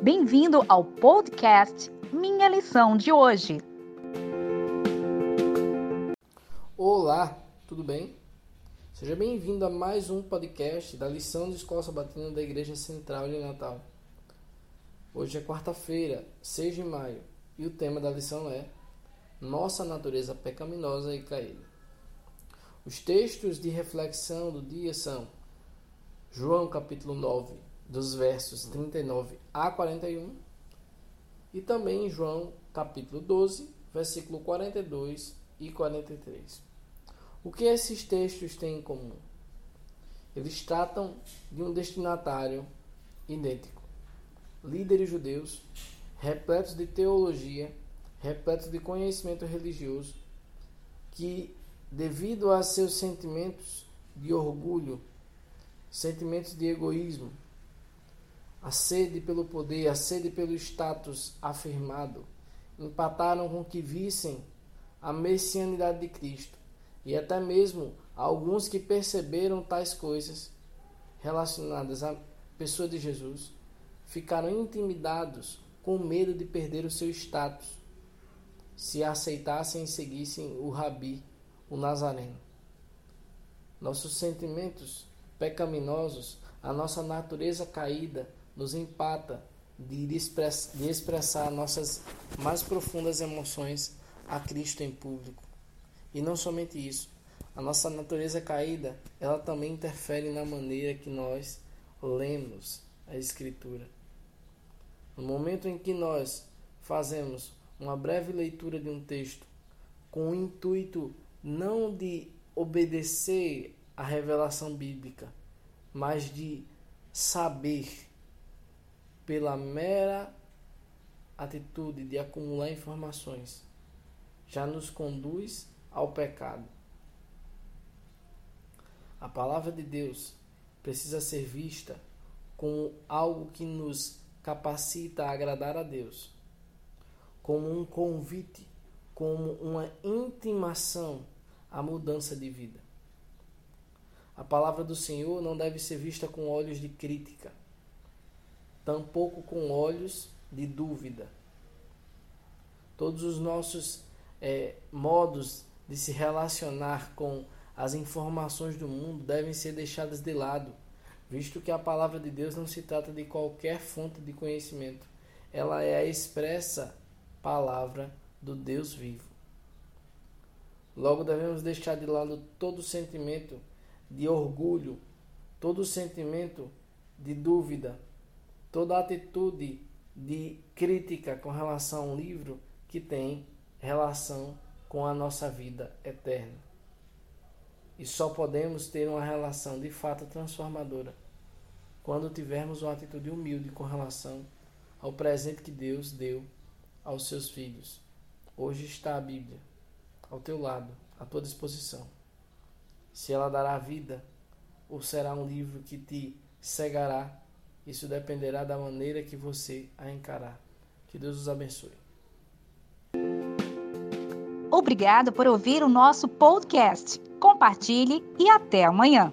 Bem-vindo ao podcast Minha Lição de hoje. Olá, tudo bem? Seja bem-vindo a mais um podcast da lição de Escola Sabatina da Igreja Central de Natal. Hoje é quarta-feira, 6 de maio, e o tema da lição é Nossa natureza pecaminosa e caída. Os textos de reflexão do dia são João capítulo 9, dos versos 39 a 41, e também João capítulo 12, versículo 42 e 43. O que esses textos têm em comum? Eles tratam de um destinatário idêntico. Líderes judeus, repletos de teologia, repletos de conhecimento religioso, que, devido a seus sentimentos de orgulho, sentimentos de egoísmo, a sede pelo poder, a sede pelo status afirmado, empataram com que vissem a messianidade de Cristo e até mesmo alguns que perceberam tais coisas relacionadas à pessoa de Jesus ficaram intimidados com medo de perder o seu status se aceitassem e seguissem o rabi, o nazareno. Nossos sentimentos pecaminosos, a nossa natureza caída, nos empata de, expressar nossas mais profundas emoções a Cristo em público. E não somente isso, a nossa natureza caída, ela também interfere na maneira que nós lemos a Escritura. No momento em que nós fazemos uma breve leitura de um texto com o intuito não de obedecer à revelação bíblica, mas de saber pela mera atitude de acumular informações, já nos conduz ao pecado. A palavra de Deus precisa ser vista como algo que nos capacita a agradar a Deus, como um convite, como uma intimação à mudança de vida. A palavra do Senhor não deve ser vista com olhos de crítica, tampouco com olhos de dúvida. Todos os nossos é, modos de se relacionar com as informações do mundo devem ser deixadas de lado, visto que a palavra de Deus não se trata de qualquer fonte de conhecimento, ela é a expressa palavra do Deus vivo. Logo devemos deixar de lado todo sentimento de orgulho, todo sentimento de dúvida, toda atitude de crítica com relação a um livro que tem relação com a nossa vida eterna. E só podemos ter uma relação de fato transformadora quando tivermos uma atitude humilde com relação ao presente que Deus deu aos seus filhos. Hoje está a Bíblia ao teu lado, à tua disposição. Se ela dará vida ou será um livro que te cegará isso dependerá da maneira que você a encarar. Que Deus os abençoe. Obrigado por ouvir o nosso podcast. Compartilhe e até amanhã.